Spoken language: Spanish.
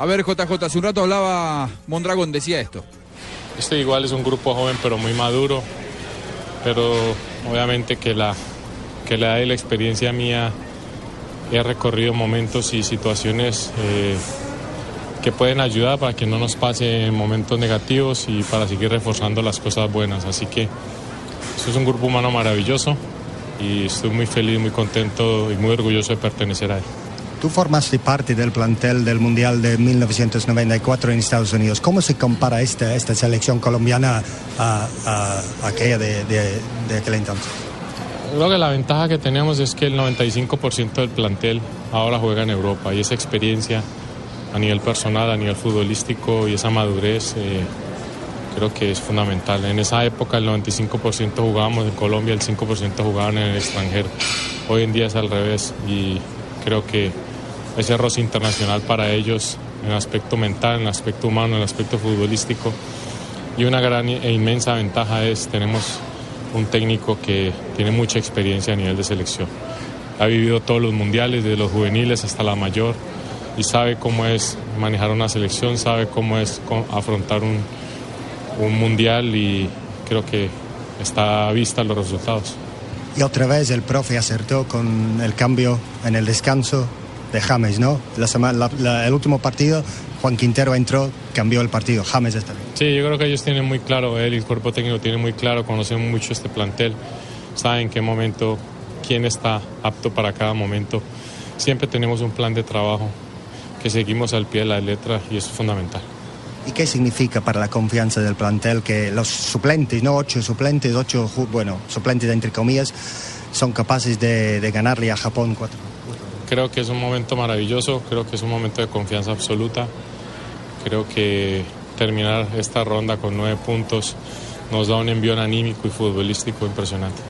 A ver, JJ, hace un rato hablaba Mondragón, decía esto. Este igual es un grupo joven pero muy maduro, pero obviamente que la, que la y la experiencia mía he recorrido momentos y situaciones eh, que pueden ayudar para que no nos pase en momentos negativos y para seguir reforzando las cosas buenas. Así que eso es un grupo humano maravilloso y estoy muy feliz, muy contento y muy orgulloso de pertenecer a él. Tú formaste parte del plantel del Mundial de 1994 en Estados Unidos. ¿Cómo se compara esta, esta selección colombiana a, a- a aquella de, de, de aquel entonces? Creo que la ventaja que tenemos es que el 95% del plantel ahora juega en Europa y esa experiencia a nivel personal, a nivel futbolístico y esa madurez eh, creo que es fundamental. En esa época el 95% jugábamos en Colombia, el 5% jugaban en el extranjero. Hoy en día es al revés y creo que ese roce internacional para ellos en el aspecto mental, en el aspecto humano, en el aspecto futbolístico y una gran e inmensa ventaja es tenemos un técnico que tiene mucha experiencia a nivel de selección. Ha vivido todos los mundiales, desde los juveniles hasta la mayor, y sabe cómo es manejar una selección, sabe cómo es afrontar un, un mundial y creo que está a vista los resultados. Y otra vez el profe acertó con el cambio en el descanso de James, ¿no? La sema- la- la- el último partido, Juan Quintero entró, cambió el partido. James está bien. Sí, yo creo que ellos tienen muy claro, él y el cuerpo técnico tiene muy claro, conocen mucho este plantel, saben en qué momento, quién está apto para cada momento. Siempre tenemos un plan de trabajo que seguimos al pie de la letra y eso es fundamental. ¿Y qué significa para la confianza del plantel que los suplentes, no ocho suplentes, ocho, bueno, suplentes entre comillas, son capaces de, de ganarle a Japón cuatro? Creo que es un momento maravilloso, creo que es un momento de confianza absoluta. Creo que terminar esta ronda con nueve puntos nos da un envión anímico y futbolístico impresionante.